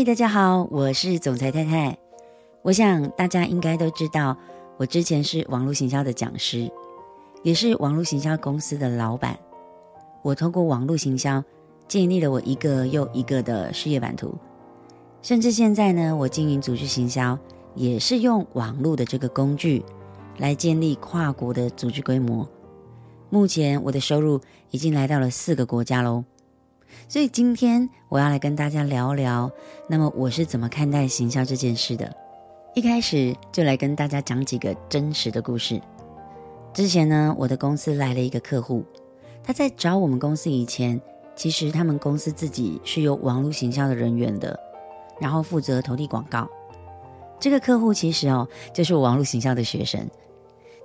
嗨，大家好，我是总裁太太。我想大家应该都知道，我之前是网络行销的讲师，也是网络行销公司的老板。我通过网络行销建立了我一个又一个的事业版图，甚至现在呢，我经营组织行销也是用网络的这个工具来建立跨国的组织规模。目前我的收入已经来到了四个国家喽。所以今天我要来跟大家聊聊，那么我是怎么看待行销这件事的？一开始就来跟大家讲几个真实的故事。之前呢，我的公司来了一个客户，他在找我们公司以前，其实他们公司自己是有网络行销的人员的，然后负责投递广告。这个客户其实哦，就是我网络行销的学生。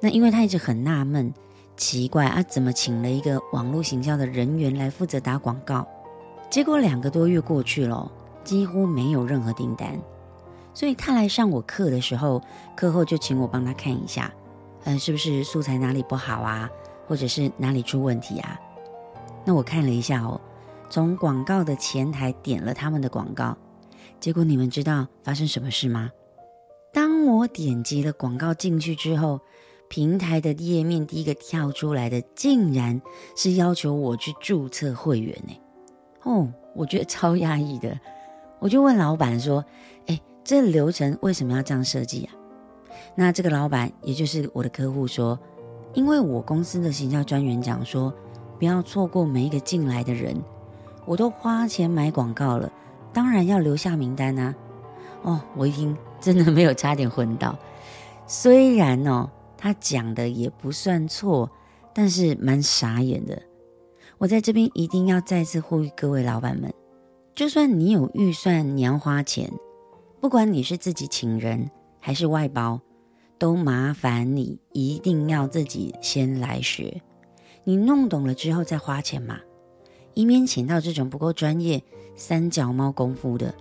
那因为他一直很纳闷，奇怪啊，怎么请了一个网络行销的人员来负责打广告？结果两个多月过去了，几乎没有任何订单。所以他来上我课的时候，课后就请我帮他看一下，嗯，是不是素材哪里不好啊，或者是哪里出问题啊？那我看了一下哦，从广告的前台点了他们的广告，结果你们知道发生什么事吗？当我点击了广告进去之后，平台的页面第一个跳出来的，竟然是要求我去注册会员呢。哦，我觉得超压抑的，我就问老板说：“哎，这流程为什么要这样设计啊？”那这个老板，也就是我的客户说：“因为我公司的行销专员讲说，不要错过每一个进来的人，我都花钱买广告了，当然要留下名单啊。”哦，我一听真的没有差点昏倒。虽然哦，他讲的也不算错，但是蛮傻眼的。我在这边一定要再次呼吁各位老板们，就算你有预算，你要花钱，不管你是自己请人还是外包，都麻烦你一定要自己先来学，你弄懂了之后再花钱嘛，以免请到这种不够专业、三脚猫功夫的，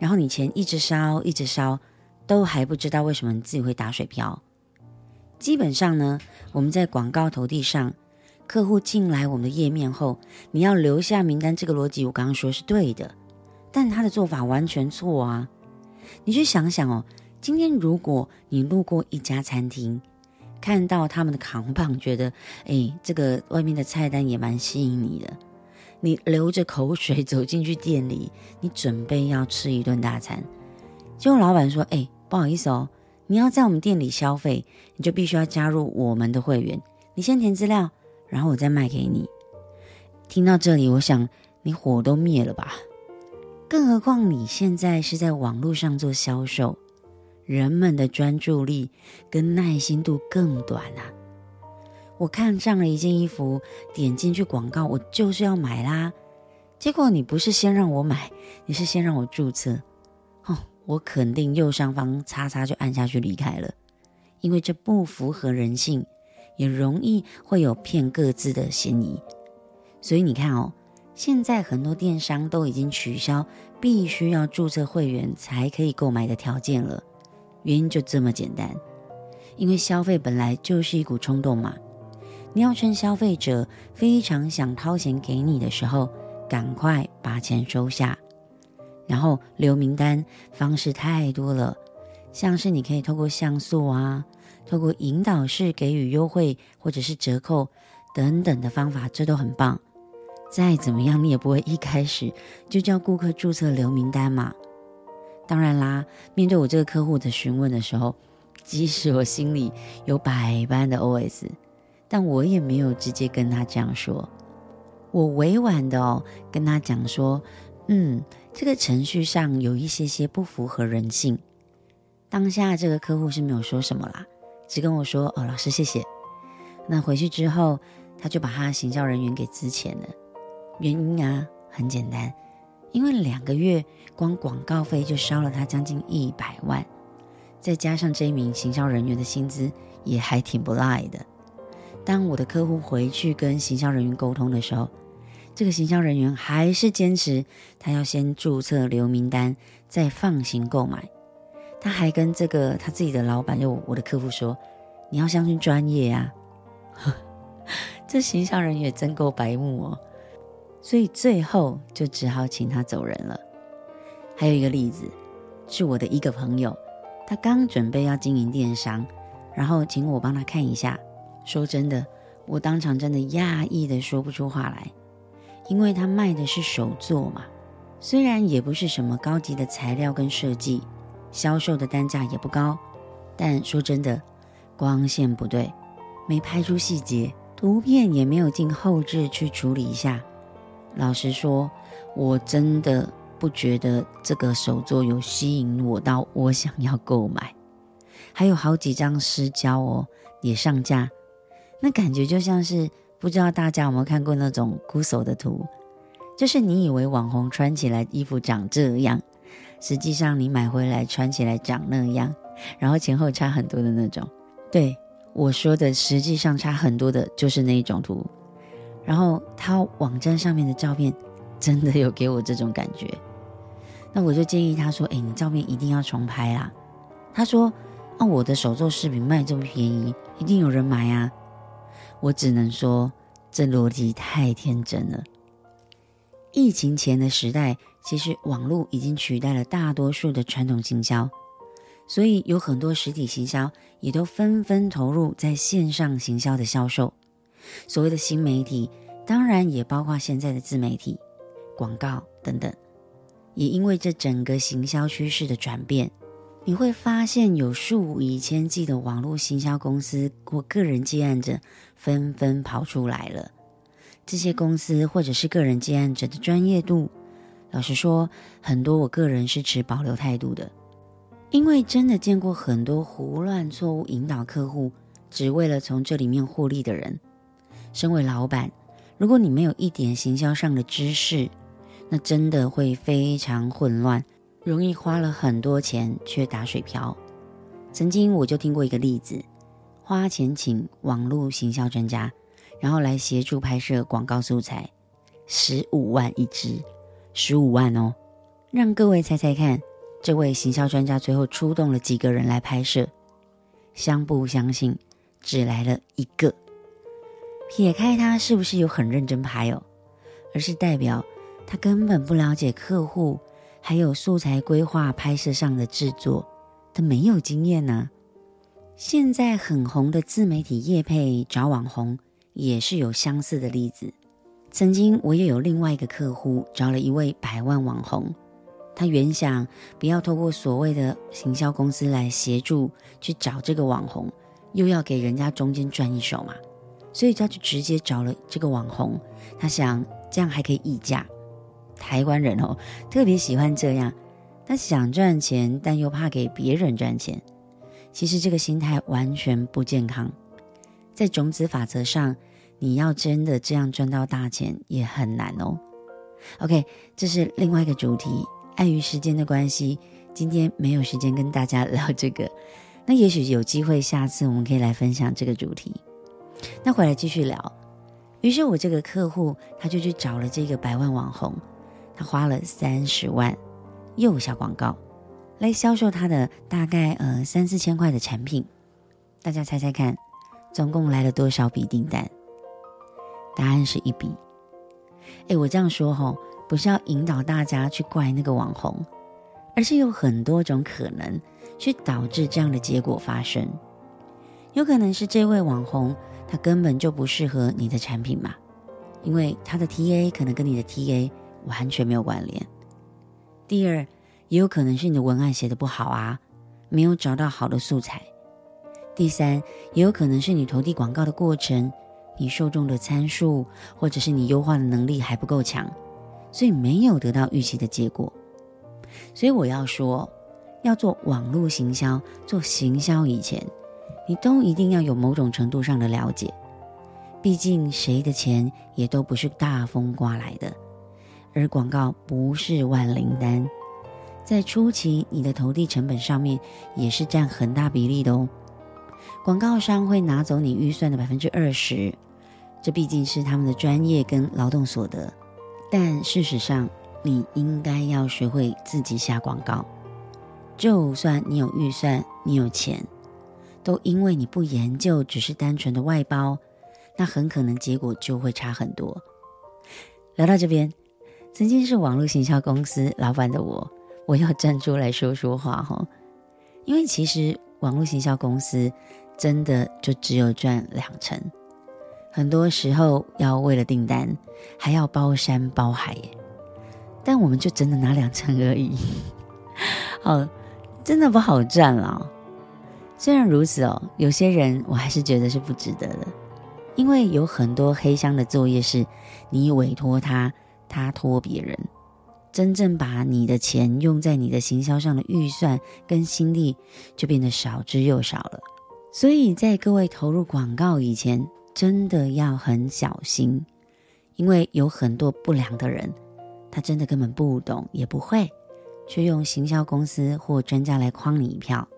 然后你钱一直烧一直烧，都还不知道为什么你自己会打水漂。基本上呢，我们在广告投递上。客户进来我们的页面后，你要留下名单，这个逻辑我刚刚说是对的，但他的做法完全错啊！你去想想哦，今天如果你路过一家餐厅，看到他们的扛棒，觉得哎，这个外面的菜单也蛮吸引你的，你流着口水走进去店里，你准备要吃一顿大餐，结果老板说：“哎，不好意思哦，你要在我们店里消费，你就必须要加入我们的会员，你先填资料。”然后我再卖给你。听到这里，我想你火都灭了吧？更何况你现在是在网络上做销售，人们的专注力跟耐心度更短啊！我看上了一件衣服，点进去广告，我就是要买啦。结果你不是先让我买，你是先让我注册。哦，我肯定右上方叉叉就按下去离开了，因为这不符合人性。也容易会有骗各自的嫌疑，所以你看哦，现在很多电商都已经取消必须要注册会员才可以购买的条件了，原因就这么简单，因为消费本来就是一股冲动嘛，你要趁消费者非常想掏钱给你的时候，赶快把钱收下，然后留名单方式太多了，像是你可以透过像素啊。透过引导式给予优惠或者是折扣等等的方法，这都很棒。再怎么样，你也不会一开始就叫顾客注册留名单嘛。当然啦，面对我这个客户的询问的时候，即使我心里有百般的 OS，但我也没有直接跟他这样说。我委婉的哦跟他讲说，嗯，这个程序上有一些些不符合人性。当下这个客户是没有说什么啦。只跟我说哦，老师谢谢。那回去之后，他就把他行销人员给资钱了。原因啊，很简单，因为两个月光广告费就烧了他将近一百万，再加上这一名行销人员的薪资也还挺不赖的。当我的客户回去跟行销人员沟通的时候，这个行销人员还是坚持他要先注册留名单，再放行购买。他还跟这个他自己的老板，就我的客户说：“你要相信专业啊！” 这形象人也真够白目哦，所以最后就只好请他走人了。还有一个例子，是我的一个朋友，他刚准备要经营电商，然后请我帮他看一下。说真的，我当场真的讶异的说不出话来，因为他卖的是手作嘛，虽然也不是什么高级的材料跟设计，销售的单价也不高，但说真的，光线不对，没拍出细节，图片也没有进后置去处理一下。老实说，我真的不觉得这个手作有吸引我到我想要购买，还有好几张失焦哦，也上架。那感觉就像是，不知道大家有没有看过那种孤手的图，就是你以为网红穿起来衣服长这样，实际上你买回来穿起来长那样，然后前后差很多的那种。对，我说的，实际上差很多的就是那一种图。然后他网站上面的照片真的有给我这种感觉，那我就建议他说：“哎，你照片一定要重拍啦。”他说：“啊，我的手作饰品卖这么便宜，一定有人买啊。”我只能说，这逻辑太天真了。疫情前的时代，其实网络已经取代了大多数的传统行销，所以有很多实体行销也都纷纷投入在线上行销的销售。所谓的新媒体，当然也包括现在的自媒体、广告等等。也因为这整个行销趋势的转变。你会发现有数以千计的网络行销公司或个人接案者纷纷跑出来了。这些公司或者是个人接案者的专业度，老实说，很多我个人是持保留态度的，因为真的见过很多胡乱错误引导客户，只为了从这里面获利的人。身为老板，如果你没有一点行销上的知识，那真的会非常混乱。容易花了很多钱却打水漂。曾经我就听过一个例子，花钱请网络行销专家，然后来协助拍摄广告素材，十五万一支，十五万哦。让各位猜猜看，这位行销专家最后出动了几个人来拍摄？相不相信？只来了一个。撇开他是不是有很认真拍哦，而是代表他根本不了解客户。还有素材规划、拍摄上的制作，他没有经验呢、现在很红的自媒体业配找网红，也是有相似的例子。曾经我也有另外一个客户找了一位百万网红，他原想不要透过所谓的行销公司来协助去找这个网红，又要给人家中间赚一手嘛，所以他就直接找了这个网红。他想这样还可以议价。台湾人哦，特别喜欢这样，他想赚钱，但又怕给别人赚钱。其实这个心态完全不健康。在种子法则上，你要真的这样赚到大钱也很难哦。OK，这是另外一个主题。碍于时间的关系，今天没有时间跟大家聊这个。那也许有机会，下次我们可以来分享这个主题。那回来继续聊。于是我这个客户他就去找了这个百万网红。他花了三十万，又下广告，来销售他的大概呃三四千块的产品。大家猜猜看，总共来了多少笔订单？答案是一笔。哎，我这样说吼，不是要引导大家去怪那个网红，而是有很多种可能去导致这样的结果发生。有可能是这位网红他根本就不适合你的产品嘛，因为他的 TA 可能跟你的 TA。完全没有关联。第二，也有可能是你的文案写得不好啊，没有找到好的素材。第三，也有可能是你投递广告的过程，你受众的参数，或者是你优化的能力还不够强，所以没有得到预期的结果。所以我要说，要做网络行销，做行销以前，你都一定要有某种程度上的了解。毕竟谁的钱也都不是大风刮来的。而广告不是万灵丹，在初期你的投递成本上面也是占很大比例的哦。广告商会拿走你预算的百分之二十，这毕竟是他们的专业跟劳动所得。但事实上，你应该要学会自己下广告。就算你有预算，你有钱，都因为你不研究，只是单纯的外包，那很可能结果就会差很多。聊到这边。曾经是网络行销公司老板的我，我要站出来说说话哈，因为其实网络行销公司真的就只有赚两成，很多时候要为了订单还要包山包海耶，但我们就真的拿两成而已，好，真的不好赚了。虽然如此哦，有些人我还是觉得是不值得的，因为有很多黑箱的作业是你委托他，他托别人。真正把你的钱用在你的行销上的预算跟心力就变得少之又少了。所以在各位投入广告以前，真的要很小心，因为有很多不良的人，他真的根本不懂也不会，却用行销公司或专家来诓你一票。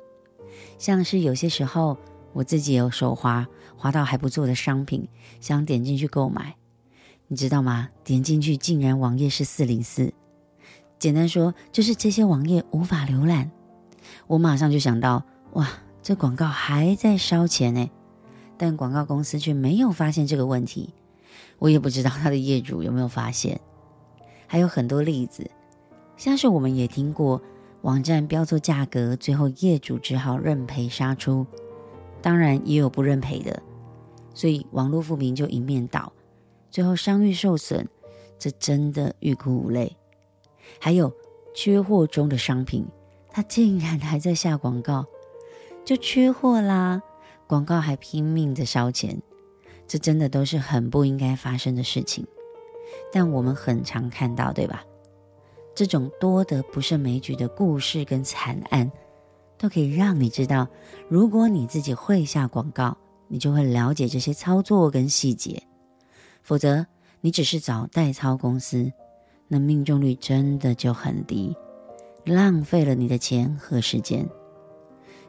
像是有些时候，我自己有手滑滑到还不错的商品，想点进去购买，你知道吗？点进去竟然网页是四零四。简单说，就是这些网页无法浏览。我马上就想到，哇，这广告还在烧钱呢，但广告公司却没有发现这个问题。我也不知道他的业主有没有发现。还有很多例子，像是我们也听过网站标错价格，最后业主只好认赔杀出。当然也有不认赔的，所以网络负评就一面倒，最后商誉受损，这真的欲哭无泪。还有缺货中的商品，他竟然还在下广告，就缺货啦！广告还拼命的烧钱，这真的都是很不应该发生的事情。但我们很常看到，对吧？这种多得不胜枚举的故事跟惨案，都可以让你知道，如果你自己会下广告，你就会了解这些操作跟细节；否则，你只是找代操公司。那命中率真的就很低，浪费了你的钱和时间。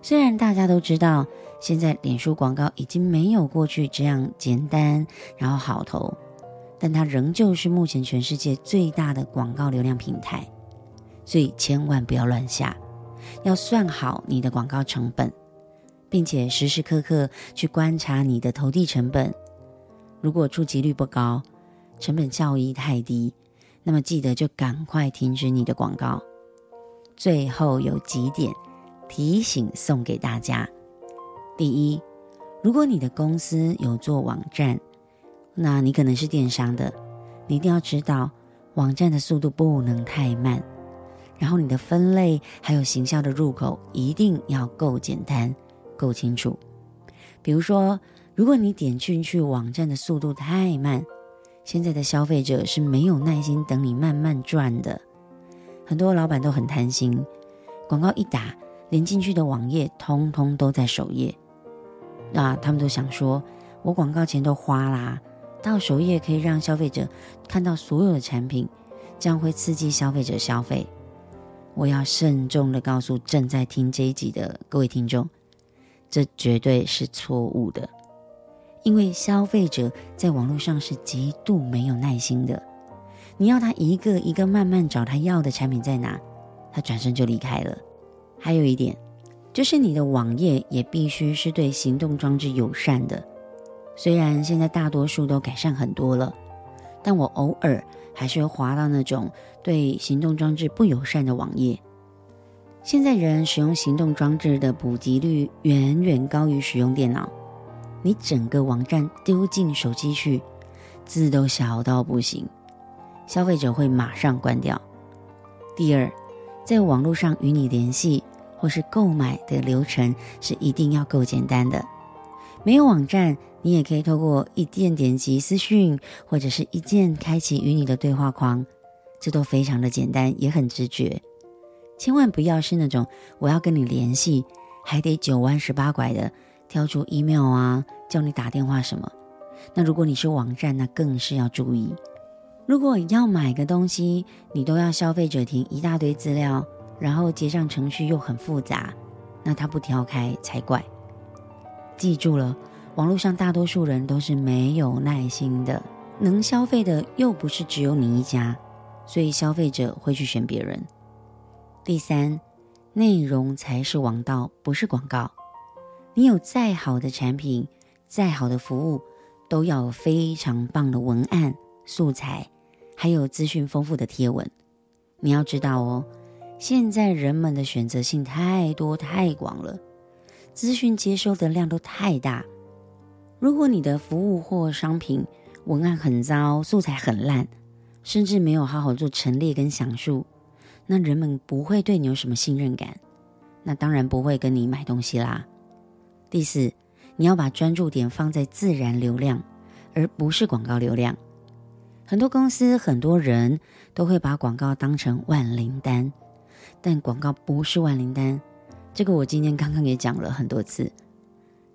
虽然大家都知道，现在脸书广告已经没有过去这样简单，然后好投，但它仍旧是目前全世界最大的广告流量平台。所以千万不要乱下，要算好你的广告成本，并且时时刻刻去观察你的投递成本。如果触及率不高，成本效益太低。那么记得就赶快停止你的广告。最后有几点提醒送给大家：第一，如果你的公司有做网站，那你可能是电商的，你一定要知道网站的速度不能太慢，然后你的分类还有行销的入口一定要够简单、够清楚。比如说，如果你点进去网站的速度太慢，现在的消费者是没有耐心等你慢慢转的，很多老板都很贪心，广告一打，连进去的网页通通都在首页。那他们都想说，我广告钱都花啦，到首页可以让消费者看到所有的产品，这样会刺激消费者消费。我要慎重的告诉正在听这一集的各位听众，这绝对是错误的。因为消费者在网络上是极度没有耐心的，你要他一个一个慢慢找他要的产品在哪，他转身就离开了。还有一点，就是你的网页也必须是对行动装置友善的。虽然现在大多数都改善很多了，但我偶尔还是会滑到那种对行动装置不友善的网页。现在人使用行动装置的普及率远远高于使用电脑。你整个网站丢进手机去，字都小到不行，消费者会马上关掉。第二，在网络上与你联系或是购买的流程是一定要够简单的。没有网站，你也可以透过一键点击私讯，或者是一键开启与你的对话框，这都非常的简单，也很直觉。千万不要是那种我要跟你联系，还得九弯十八拐的。挑出 email 啊，叫你打电话什么？那如果你是网站，那更是要注意。如果要买个东西，你都要消费者填一大堆资料，然后结账程序又很复杂，那他不挑开才怪。记住了，网络上大多数人都是没有耐心的，能消费的又不是只有你一家，所以消费者会去选别人。第三，内容才是王道，不是广告。你有再好的产品，再好的服务，都要有非常棒的文案素材，还有资讯丰富的贴文。你要知道哦，现在人们的选择性太多太广了，资讯接收的量都太大。如果你的服务或商品文案很糟，素材很烂，甚至没有好好做陈列跟详述，那人们不会对你有什么信任感，那当然不会跟你买东西啦。第四，你要把专注点放在自然流量，而不是广告流量。很多公司、很多人都会把广告当成万灵丹，但广告不是万灵丹。这个我今天刚刚也讲了很多次。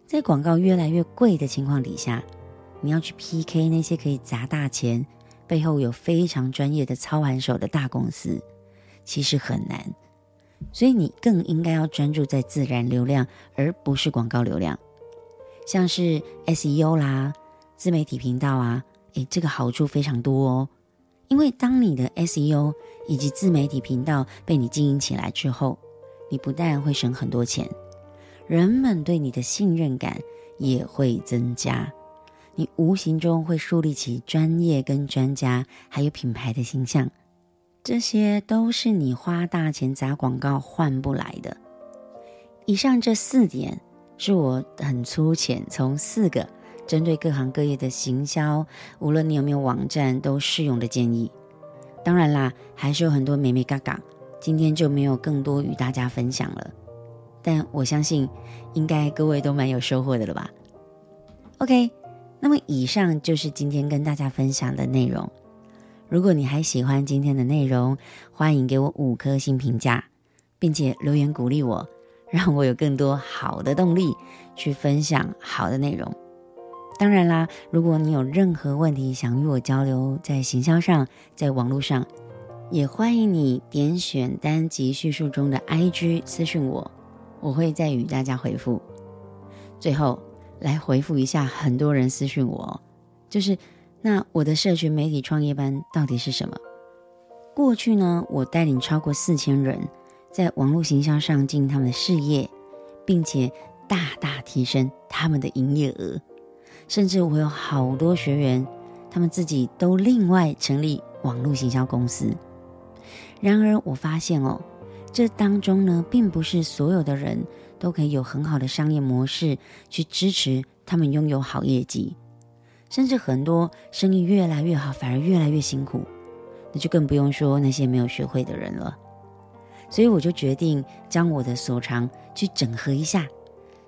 在广告越来越贵的情况底下，你要去 PK 那些可以砸大钱、背后有非常专业的操盘手的大公司，其实很难。所以你更应该要专注在自然流量，而不是广告流量。像是 SEO 啦、自媒体频道啊。诶，这个好处非常多哦，因为当你的 SEO 以及自媒体频道被你经营起来之后，你不但会省很多钱，人们对你的信任感也会增加，你无形中会树立起专业跟专家还有品牌的形象，这些都是你花大钱砸广告换不来的。以上这四点是我很粗浅从四个。针对各行各业的行销，无论你有没有网站，都适用的建议。当然啦，还是有很多美眉嘎嘎，今天就没有更多与大家分享了。但我相信，应该各位都蛮有收获的了吧？OK，那么以上就是今天跟大家分享的内容。如果你还喜欢今天的内容，欢迎给我五颗星评价，并且留言鼓励我，让我有更多好的动力去分享好的内容。当然啦，如果你有任何问题想与我交流，在行销上，在网络上，也欢迎你点选单集叙述中的 IG 私讯我，我会再与大家回复。最后来回复一下很多人私讯我，就是那我的社群媒体创业班到底是什么？过去呢，我带领超过四千人在网络行销上进他们的事业，并且大大提升他们的营业额。甚至我有好多学员，他们自己都另外成立网络行销公司。然而，我发现哦，这当中呢，并不是所有的人都可以有很好的商业模式去支持他们拥有好业绩。甚至很多生意越来越好，反而越来越辛苦，那就更不用说那些没有学会的人了。所以，我就决定将我的所长去整合一下。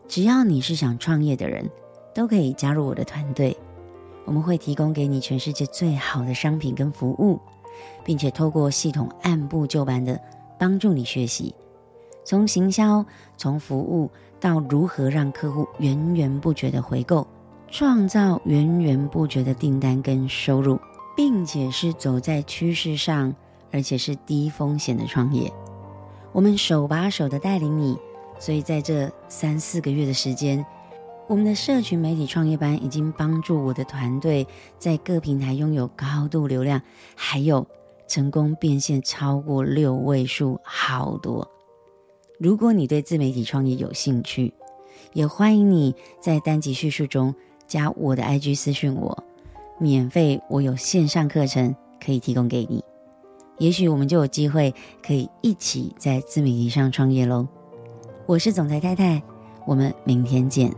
只要你是想创业的人，都可以加入我的团队，我们会提供给你全世界最好的商品跟服务，并且透过系统按部就班的帮助你学习，从行销、从服务到如何让客户源源不绝的回购，创造源源不绝的订单跟收入，并且是走在趋势上，而且是低风险的创业。我们手把手的带领你，所以在这三四个月的时间。我们的社群媒体创业班已经帮助我的团队在各平台拥有高度流量，还有成功变现超过六位数，好多。如果你对自媒体创业有兴趣，也欢迎你在单集叙述中加我的 IG 私讯我，免费，我有线上课程可以提供给你。也许我们就有机会可以一起在自媒体上创业喽。我是总裁太太，我们明天见。